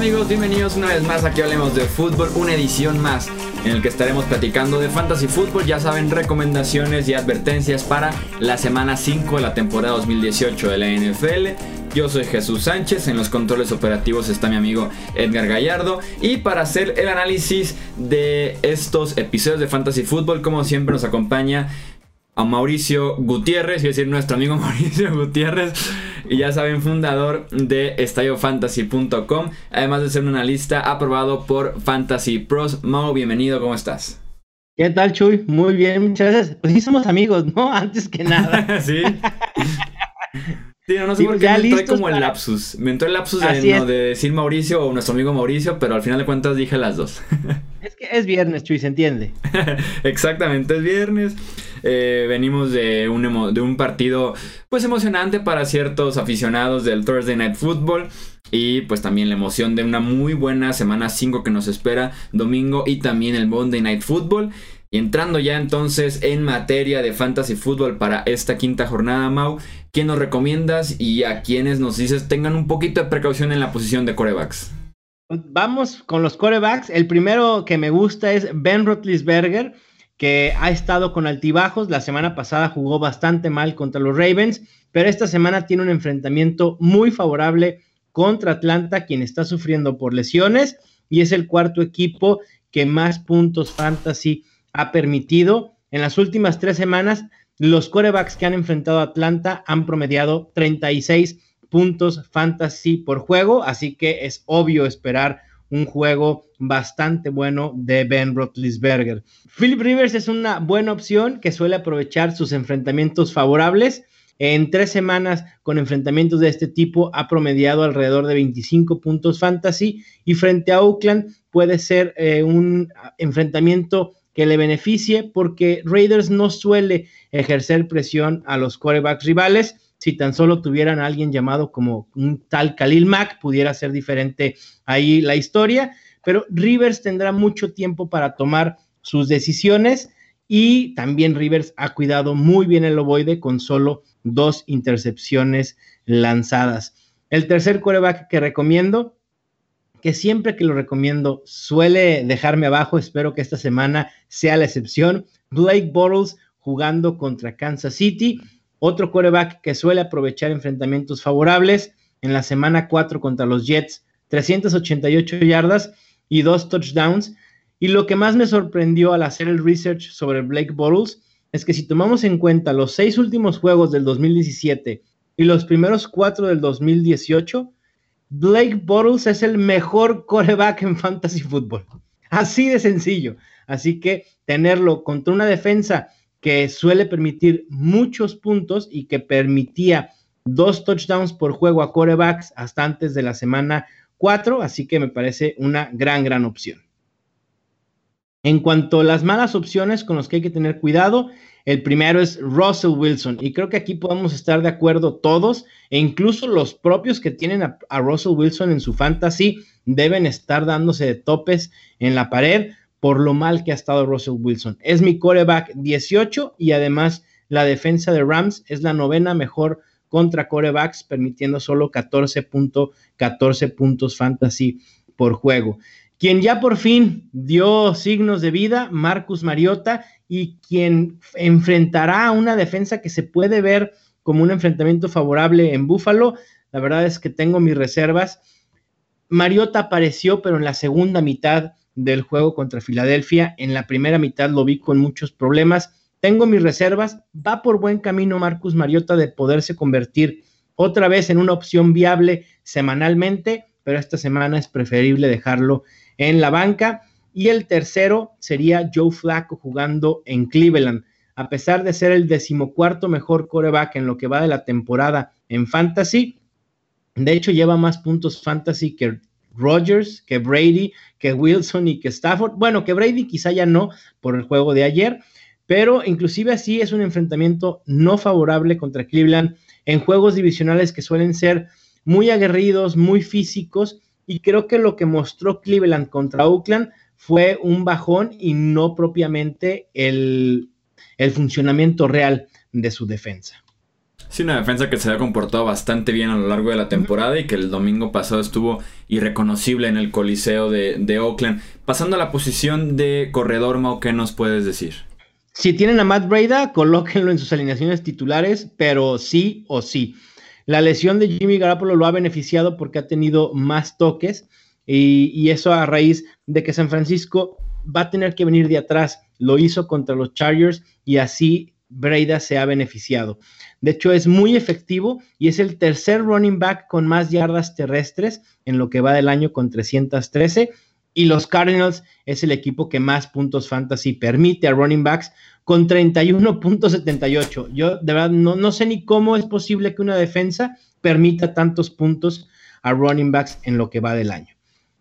amigos? Bienvenidos una vez más aquí hablemos de fútbol, una edición más en el que estaremos platicando de fantasy fútbol, ya saben, recomendaciones y advertencias para la semana 5 de la temporada 2018 de la NFL. Yo soy Jesús Sánchez, en los controles operativos está mi amigo Edgar Gallardo y para hacer el análisis de estos episodios de fantasy fútbol, como siempre nos acompaña a Mauricio Gutiérrez, es decir, nuestro amigo Mauricio Gutiérrez, y ya saben, fundador de estalliofantasy.com, además de ser un analista aprobado por Fantasy Pros. Mau, bienvenido, ¿cómo estás? ¿Qué tal, Chuy? Muy bien, muchas gracias. Pues sí somos amigos, ¿no? Antes que nada. sí. Sí, no, sé por qué me entró como el lapsus. Me entró el lapsus de, de, decir Mauricio o nuestro amigo Mauricio, pero al final de cuentas dije las dos. Es que es viernes, Chuy, se entiende. Exactamente, es viernes. Eh, venimos de un, de un partido pues emocionante para ciertos aficionados del Thursday Night Football. Y pues también la emoción de una muy buena semana 5 que nos espera domingo y también el Monday Night Football. Y entrando ya entonces en materia de fantasy fútbol para esta quinta jornada, Mau, ¿quién nos recomiendas y a quienes nos dices tengan un poquito de precaución en la posición de corebacks? Vamos con los corebacks. El primero que me gusta es Ben Roethlisberger que ha estado con altibajos. La semana pasada jugó bastante mal contra los Ravens, pero esta semana tiene un enfrentamiento muy favorable contra Atlanta, quien está sufriendo por lesiones y es el cuarto equipo que más puntos fantasy ha permitido. En las últimas tres semanas, los corebacks que han enfrentado a Atlanta han promediado 36 puntos fantasy por juego, así que es obvio esperar un juego bastante bueno de Ben Roethlisberger. Philip Rivers es una buena opción que suele aprovechar sus enfrentamientos favorables. En tres semanas con enfrentamientos de este tipo ha promediado alrededor de 25 puntos fantasy y frente a Oakland puede ser eh, un enfrentamiento que le beneficie porque Raiders no suele ejercer presión a los quarterbacks rivales si tan solo tuvieran a alguien llamado como un tal Khalil Mack, pudiera ser diferente ahí la historia, pero Rivers tendrá mucho tiempo para tomar sus decisiones y también Rivers ha cuidado muy bien el ovoide con solo dos intercepciones lanzadas. El tercer coreback que recomiendo, que siempre que lo recomiendo suele dejarme abajo, espero que esta semana sea la excepción, Blake Bortles jugando contra Kansas City. Otro quarterback que suele aprovechar enfrentamientos favorables en la semana 4 contra los Jets, 388 yardas y dos touchdowns. Y lo que más me sorprendió al hacer el research sobre Blake Bortles es que si tomamos en cuenta los seis últimos juegos del 2017 y los primeros cuatro del 2018, Blake Bortles es el mejor quarterback en fantasy football. Así de sencillo. Así que tenerlo contra una defensa que suele permitir muchos puntos y que permitía dos touchdowns por juego a corebacks hasta antes de la semana 4, así que me parece una gran, gran opción. En cuanto a las malas opciones con las que hay que tener cuidado, el primero es Russell Wilson y creo que aquí podemos estar de acuerdo todos e incluso los propios que tienen a, a Russell Wilson en su fantasy deben estar dándose de topes en la pared por lo mal que ha estado Russell Wilson. Es mi coreback 18 y además la defensa de Rams es la novena mejor contra corebacks, permitiendo solo 14.14 puntos fantasy por juego. Quien ya por fin dio signos de vida, Marcus Mariota, y quien enfrentará a una defensa que se puede ver como un enfrentamiento favorable en Buffalo. La verdad es que tengo mis reservas. Mariota apareció, pero en la segunda mitad del juego contra Filadelfia. En la primera mitad lo vi con muchos problemas. Tengo mis reservas. Va por buen camino Marcus Mariota de poderse convertir otra vez en una opción viable semanalmente, pero esta semana es preferible dejarlo en la banca. Y el tercero sería Joe Flacco jugando en Cleveland. A pesar de ser el decimocuarto mejor coreback en lo que va de la temporada en fantasy, de hecho lleva más puntos fantasy que Rodgers, que Brady, que Wilson y que Stafford. Bueno, que Brady quizá ya no por el juego de ayer, pero inclusive así es un enfrentamiento no favorable contra Cleveland en juegos divisionales que suelen ser muy aguerridos, muy físicos, y creo que lo que mostró Cleveland contra Oakland fue un bajón y no propiamente el, el funcionamiento real de su defensa. Sí, una defensa que se ha comportado bastante bien a lo largo de la temporada y que el domingo pasado estuvo irreconocible en el Coliseo de, de Oakland. Pasando a la posición de corredor, Mau, ¿qué nos puedes decir? Si tienen a Matt Breda, colóquenlo en sus alineaciones titulares, pero sí o sí. La lesión de Jimmy Garoppolo lo ha beneficiado porque ha tenido más toques y, y, eso a raíz de que San Francisco va a tener que venir de atrás. Lo hizo contra los Chargers y así Breda se ha beneficiado. De hecho, es muy efectivo y es el tercer running back con más yardas terrestres en lo que va del año con 313. Y los Cardinals es el equipo que más puntos fantasy permite a running backs con 31.78. Yo de verdad no, no sé ni cómo es posible que una defensa permita tantos puntos a running backs en lo que va del año.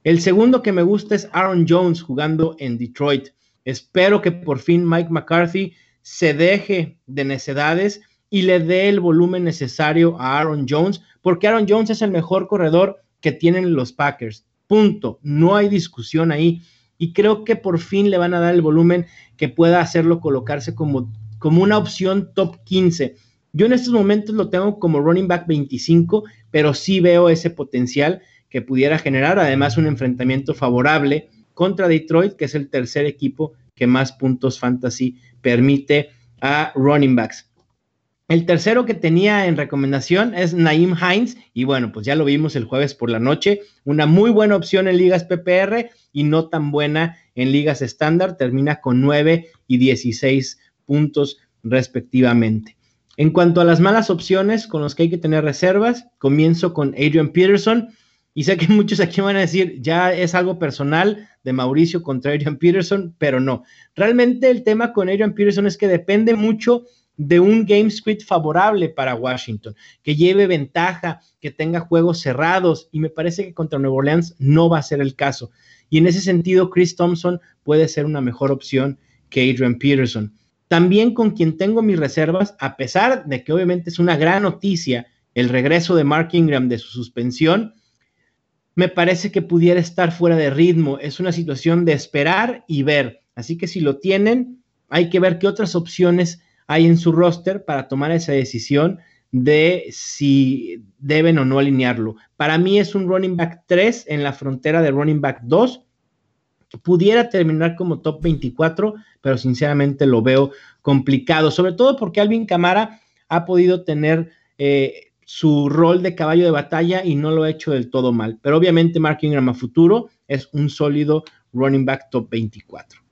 El segundo que me gusta es Aaron Jones jugando en Detroit. Espero que por fin Mike McCarthy se deje de necedades y le dé el volumen necesario a Aaron Jones, porque Aaron Jones es el mejor corredor que tienen los Packers. Punto. No hay discusión ahí. Y creo que por fin le van a dar el volumen que pueda hacerlo colocarse como, como una opción top 15. Yo en estos momentos lo tengo como running back 25, pero sí veo ese potencial que pudiera generar, además un enfrentamiento favorable contra Detroit, que es el tercer equipo que más puntos fantasy permite a running backs. El tercero que tenía en recomendación es Naim Hines y bueno, pues ya lo vimos el jueves por la noche, una muy buena opción en ligas PPR y no tan buena en ligas estándar, termina con 9 y 16 puntos respectivamente. En cuanto a las malas opciones con las que hay que tener reservas, comienzo con Adrian Peterson y sé que muchos aquí van a decir, ya es algo personal de Mauricio contra Adrian Peterson, pero no. Realmente el tema con Adrian Peterson es que depende mucho de un game script favorable para Washington, que lleve ventaja, que tenga juegos cerrados, y me parece que contra Nueva Orleans no va a ser el caso. Y en ese sentido, Chris Thompson puede ser una mejor opción que Adrian Peterson. También con quien tengo mis reservas, a pesar de que obviamente es una gran noticia el regreso de Mark Ingram de su suspensión, me parece que pudiera estar fuera de ritmo. Es una situación de esperar y ver. Así que si lo tienen, hay que ver qué otras opciones hay en su roster para tomar esa decisión de si deben o no alinearlo. Para mí es un running back 3 en la frontera de running back 2. Pudiera terminar como top 24, pero sinceramente lo veo complicado, sobre todo porque Alvin Camara ha podido tener eh, su rol de caballo de batalla y no lo ha hecho del todo mal. Pero obviamente Mark Ingram a futuro es un sólido running back top 24.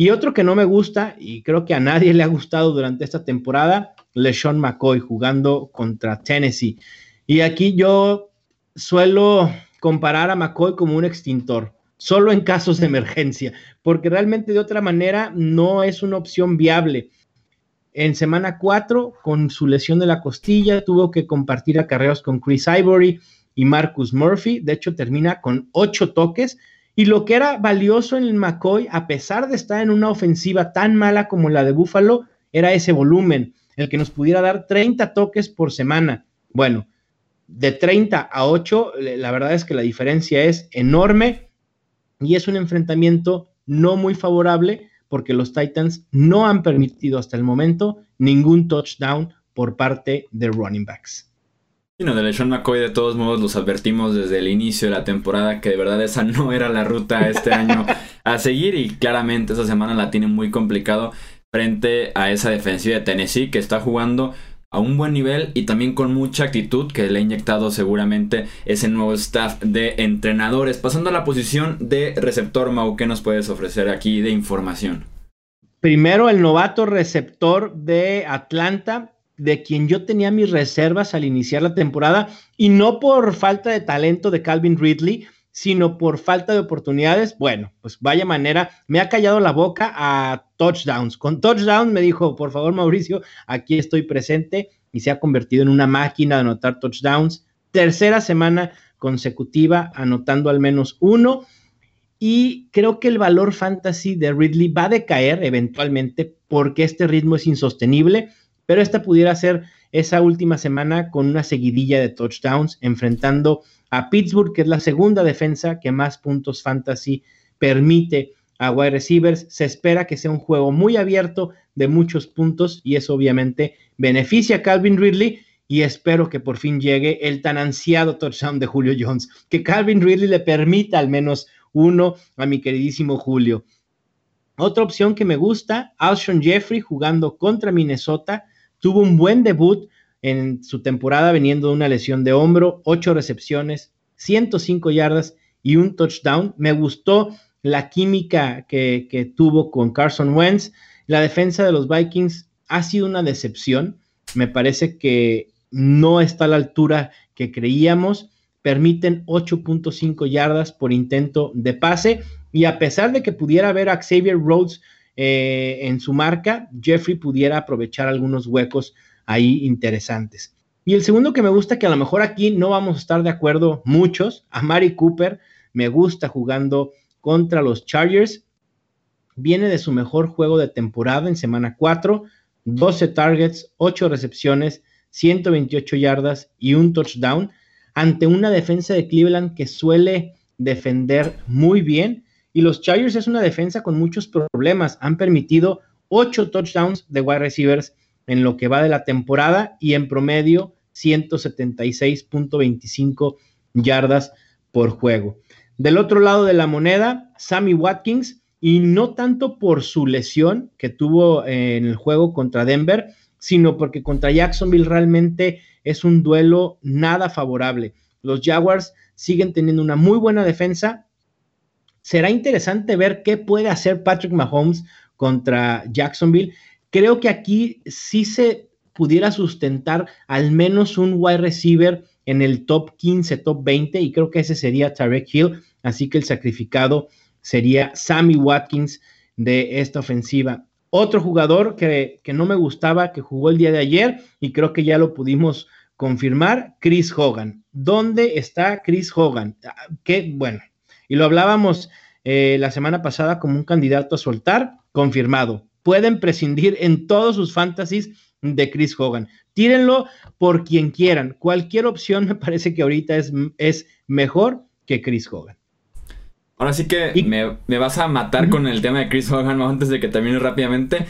Y otro que no me gusta, y creo que a nadie le ha gustado durante esta temporada, LeSean McCoy jugando contra Tennessee. Y aquí yo suelo comparar a McCoy como un extintor, solo en casos de emergencia, porque realmente de otra manera no es una opción viable. En semana 4, con su lesión de la costilla, tuvo que compartir acarreos con Chris Ivory y Marcus Murphy. De hecho, termina con 8 toques y lo que era valioso en el McCoy, a pesar de estar en una ofensiva tan mala como la de Buffalo, era ese volumen, el que nos pudiera dar 30 toques por semana. Bueno, de 30 a 8, la verdad es que la diferencia es enorme y es un enfrentamiento no muy favorable porque los Titans no han permitido hasta el momento ningún touchdown por parte de running backs. Bueno, de LeSean McCoy de todos modos los advertimos desde el inicio de la temporada que de verdad esa no era la ruta este año a seguir y claramente esa semana la tiene muy complicado frente a esa defensiva de Tennessee que está jugando a un buen nivel y también con mucha actitud que le ha inyectado seguramente ese nuevo staff de entrenadores. Pasando a la posición de receptor, Mau, ¿qué nos puedes ofrecer aquí de información? Primero, el novato receptor de Atlanta, de quien yo tenía mis reservas al iniciar la temporada, y no por falta de talento de Calvin Ridley, sino por falta de oportunidades. Bueno, pues vaya manera, me ha callado la boca a touchdowns. Con touchdowns me dijo, por favor Mauricio, aquí estoy presente y se ha convertido en una máquina de anotar touchdowns. Tercera semana consecutiva anotando al menos uno. Y creo que el valor fantasy de Ridley va a decaer eventualmente porque este ritmo es insostenible pero esta pudiera ser esa última semana con una seguidilla de touchdowns enfrentando a Pittsburgh, que es la segunda defensa que más puntos fantasy permite a wide receivers. Se espera que sea un juego muy abierto de muchos puntos y eso obviamente beneficia a Calvin Ridley y espero que por fin llegue el tan ansiado touchdown de Julio Jones, que Calvin Ridley le permita al menos uno a mi queridísimo Julio. Otra opción que me gusta, Alshon Jeffrey jugando contra Minnesota, tuvo un buen debut en su temporada veniendo de una lesión de hombro, ocho recepciones, 105 yardas y un touchdown. Me gustó la química que, que tuvo con Carson Wentz. La defensa de los Vikings ha sido una decepción. Me parece que no está a la altura que creíamos. Permiten 8.5 yardas por intento de pase. Y a pesar de que pudiera ver a Xavier Rhodes eh, en su marca, Jeffrey pudiera aprovechar algunos huecos ahí interesantes. Y el segundo que me gusta, que a lo mejor aquí no vamos a estar de acuerdo muchos, a Mari Cooper, me gusta jugando contra los Chargers. Viene de su mejor juego de temporada en semana 4, 12 targets, 8 recepciones, 128 yardas y un touchdown ante una defensa de Cleveland que suele defender muy bien. Y los Chargers es una defensa con muchos problemas. Han permitido 8 touchdowns de wide receivers en lo que va de la temporada y en promedio 176.25 yardas por juego. Del otro lado de la moneda, Sammy Watkins, y no tanto por su lesión que tuvo en el juego contra Denver, sino porque contra Jacksonville realmente es un duelo nada favorable. Los Jaguars siguen teniendo una muy buena defensa. Será interesante ver qué puede hacer Patrick Mahomes contra Jacksonville. Creo que aquí sí se pudiera sustentar al menos un wide receiver en el top 15, top 20, y creo que ese sería Tarek Hill. Así que el sacrificado sería Sammy Watkins de esta ofensiva. Otro jugador que, no me gustaba, que jugó el día de ayer y creo que ya lo pudimos confirmar, Chris Hogan. ¿Dónde está Chris Hogan? Ah, qué bueno. Y lo hablábamos eh, la semana pasada como un candidato a soltar, confirmado. Pueden prescindir en todos sus fantasies de Chris Hogan. Tírenlo por quien quieran. Cualquier opción me parece que ahorita es, es mejor que Chris Hogan. Ahora sí que me, vas a matar con el tema de Chris Hogan antes de que termine rápidamente.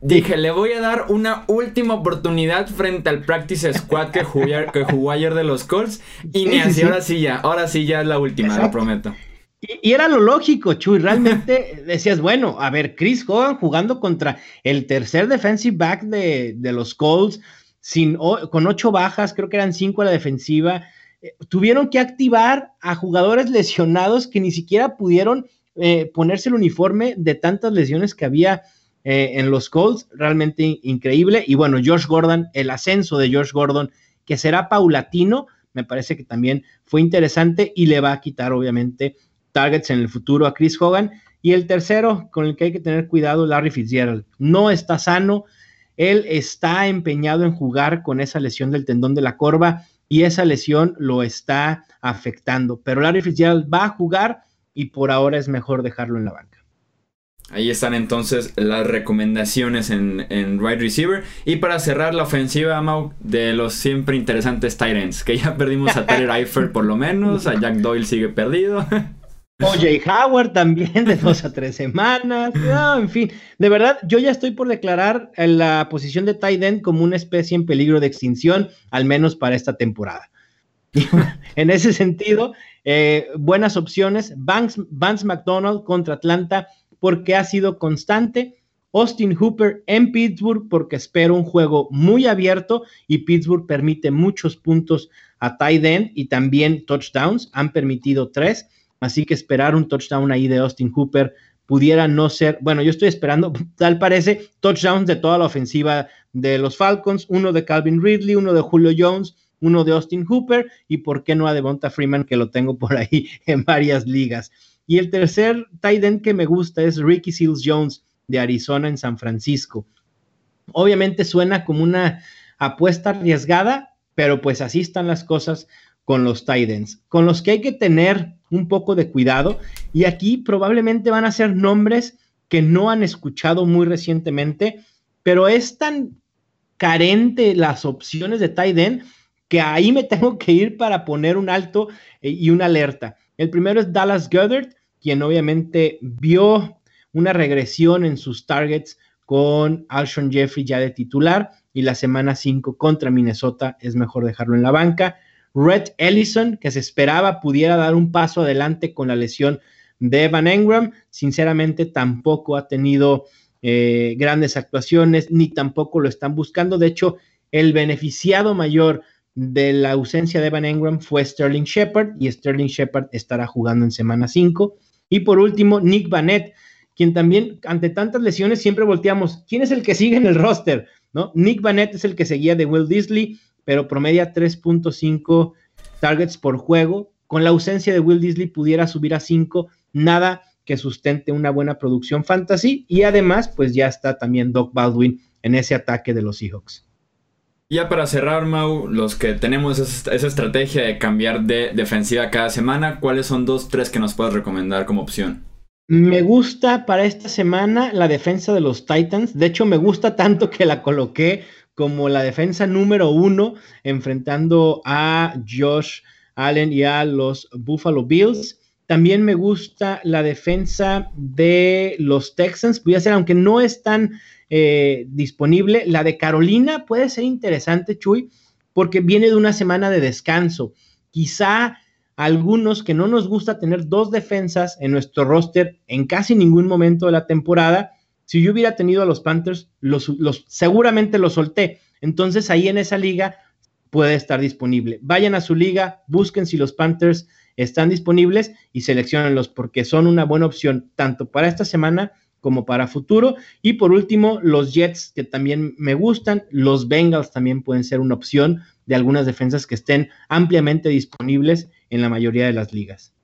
Dije, le voy a dar una última oportunidad frente al practice squad que jugó, que jugó ayer de los Colts. Y ni así, ahora sí ya, ahora sí ya es la última, lo prometo. Y, era lo lógico, Chuy. Realmente decías, bueno, a ver, Chris Hogan jugando contra el tercer defensive back de, los Colts, sin, con ocho bajas, creo que eran cinco a la defensiva eh, tuvieron que activar a jugadores lesionados que ni siquiera pudieron eh, ponerse el uniforme de tantas lesiones que había eh, en los Colts, realmente increíble. Y bueno, Josh Gordon, el ascenso de Josh Gordon, que será paulatino, me parece que también fue interesante y le va a quitar obviamente targets en el futuro a Chris Hogan. Y el tercero, con el que hay que tener cuidado, Larry Fitzgerald. No está sano, él está empeñado en jugar con esa lesión del tendón de la corva y esa lesión lo está afectando. Pero Larry Fitzgerald va a jugar y por ahora es mejor dejarlo en la banca. Ahí están entonces las recomendaciones en, en Right Receiver. Y para cerrar la ofensiva, Mau, de los siempre interesantes Tyrants, que ya perdimos a Tyler Eifert por lo menos, a Jack Doyle sigue perdido. Jay Howard también de dos a tres semanas. en fin, de verdad, yo ya estoy por declarar la posición de tight end como una especie en peligro de extinción, al menos para esta temporada. en ese sentido, eh, buenas opciones. Vance McDonald contra Atlanta porque ha sido constante. Austin Hooper en Pittsburgh porque espero un juego muy abierto y Pittsburgh permite muchos puntos a tight end y también touchdowns. Han permitido tres. Así que esperar un touchdown ahí de Austin Hooper pudiera no ser, bueno, yo estoy esperando, tal parece, touchdowns de toda la ofensiva de los Falcons, uno de Calvin Ridley, uno de Julio Jones, uno de Austin Hooper y por qué no a Devonta Freeman que lo tengo por ahí en varias ligas. Y el tercer tight end que me gusta es Ricky Seals Jones de Arizona en San Francisco. Obviamente suena como una apuesta arriesgada, pero pues así están las cosas con los tight ends, con los que hay que tener un poco de cuidado. Y aquí probablemente van a ser nombres que no han escuchado muy recientemente, pero es tan carente las opciones de tight end que ahí me tengo que ir para poner un alto eh, y una alerta. El primero es Dallas Goddard, quien obviamente vio una regresión en sus targets con Alshon Jeffrey ya de titular. y la semana 5 contra Minnesota es mejor dejarlo en la banca. Red Ellison, que se esperaba pudiera dar un paso adelante con la lesión de Evan Engram, sinceramente tampoco ha tenido eh, grandes actuaciones, ni tampoco lo están buscando. De hecho, el beneficiado mayor de la ausencia de Evan Engram fue Sterling Shepard y Sterling Shepard estará jugando en semana 5. Y por último, Nick Vanette, quien también ante tantas lesiones siempre volteamos, ¿quién es el que sigue en el roster? ¿No? Nick Vanette es el que seguía de Will Disley, pero promedia 3.5 targets por juego. Con la ausencia de Will Disley pudiera subir a 5, nada que sustente una buena producción fantasy y además pues ya está también Doc Baldwin en ese ataque de los Seahawks. Ya para cerrar, Mau, los que tenemos esa, estrategia de cambiar de defensiva cada semana, ¿cuáles son dos, tres que nos puedes recomendar como opción? Me gusta para esta semana la defensa de los Titans. De hecho, me gusta tanto que la coloqué como la defensa número uno, enfrentando a Josh Allen y a los Buffalo Bills. También me gusta la defensa de los Texans. Voy a hacer, aunque no es tan eh, disponible, la de Carolina puede ser interesante, Chuy, porque viene de una semana de descanso. Quizá algunos que no nos gusta tener dos defensas en nuestro roster en casi ningún momento de la temporada. Si yo hubiera tenido a los Panthers, los, seguramente los solté. Entonces ahí en esa liga puede estar disponible. Vayan a su liga, busquen si los Panthers están disponibles y seleccionenlos porque son una buena opción tanto para esta semana como para futuro. Y por último, los Jets que también me gustan, los Bengals también pueden ser una opción de algunas defensas que estén ampliamente disponibles en la mayoría de las ligas.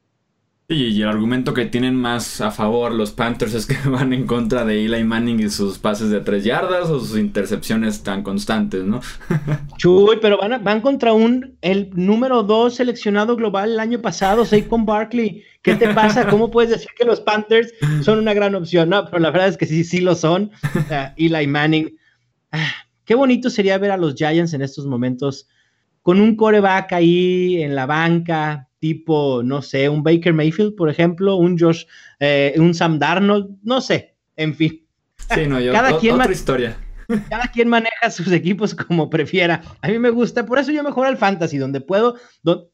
Y el argumento que tienen más a favor los Panthers es que van en contra de Eli Manning y sus pases de tres yardas o sus intercepciones tan constantes, ¿no? Chuy, pero van, van contra un el número dos seleccionado global el año pasado, Saquon Barkley. ¿Qué te pasa? ¿Cómo puedes decir que los Panthers son una gran opción? No, pero la verdad es que sí, sí lo son. Eli Manning. Ah, qué bonito sería ver a los Giants en estos momentos con un coreback ahí en la banca, tipo, no sé, un Baker Mayfield, por ejemplo, un Josh, eh, un Sam Darnold, no sé, en fin. Sí, no, yo, Cada quien otra historia. Cada quien maneja sus equipos como prefiera. A mí me gusta, por eso yo mejor al fantasy, donde puedo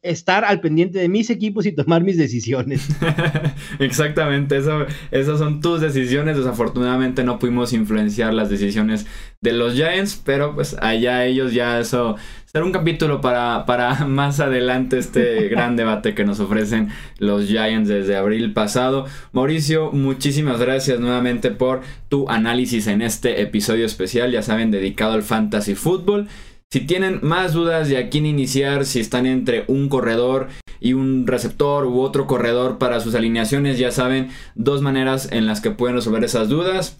estar al pendiente de mis equipos y tomar mis decisiones. Exactamente, eso, esas son tus decisiones. Desafortunadamente no pudimos influenciar las decisiones de los Giants, pero pues allá ellos ya eso será un capítulo para, para más adelante este gran debate que nos ofrecen los Giants desde abril pasado. Mauricio, muchísimas gracias nuevamente por tu análisis en este episodio especial, ya saben, dedicado al fantasy fútbol. Si tienen más dudas de a quién iniciar, si están entre un corredor y un receptor u otro corredor para sus alineaciones, ya saben, dos maneras en las que pueden resolver esas dudas.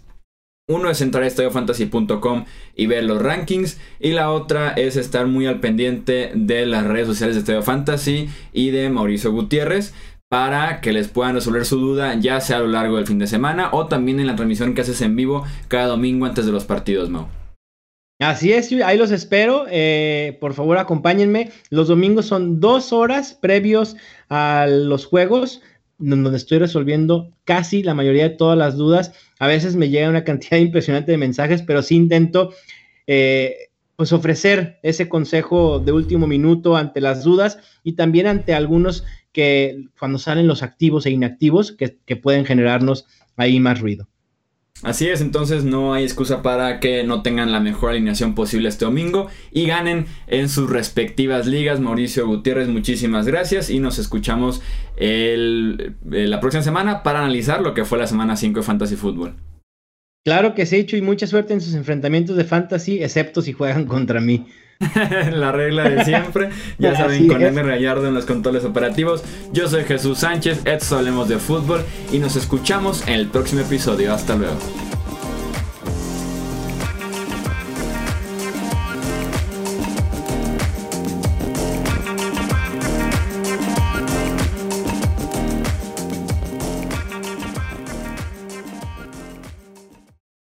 Uno es entrar a estadiofantasy.com y ver los rankings. Y la otra es estar muy al pendiente de las redes sociales de Estadio Fantasy y de Mauricio Gutiérrez para que les puedan resolver su duda ya sea a lo largo del fin de semana o también en la transmisión que haces en vivo cada domingo antes de los partidos, Mau. Así es, ahí los espero. Eh, por favor, acompáñenme. Los domingos son dos horas previos a los juegos donde estoy resolviendo casi la mayoría de todas las dudas. A veces me llega una cantidad impresionante de mensajes, pero sí intento eh, pues ofrecer ese consejo de último minuto ante las dudas y también ante algunos que cuando salen los activos e inactivos que pueden generarnos ahí más ruido. Así es, entonces no hay excusa para que no tengan la mejor alineación posible este domingo y ganen en sus respectivas ligas. Mauricio Gutiérrez, muchísimas gracias y nos escuchamos eh, la próxima semana para analizar lo que fue la semana 5 de Fantasy Football. Claro que sí, hecho y mucha suerte en sus enfrentamientos de Fantasy, excepto si juegan contra mí. la regla de siempre. Ya saben, con M. Rayardo en los controles operativos. Yo soy Jesús Sánchez, esto hablemos de fútbol y nos escuchamos en el próximo episodio. Hasta luego.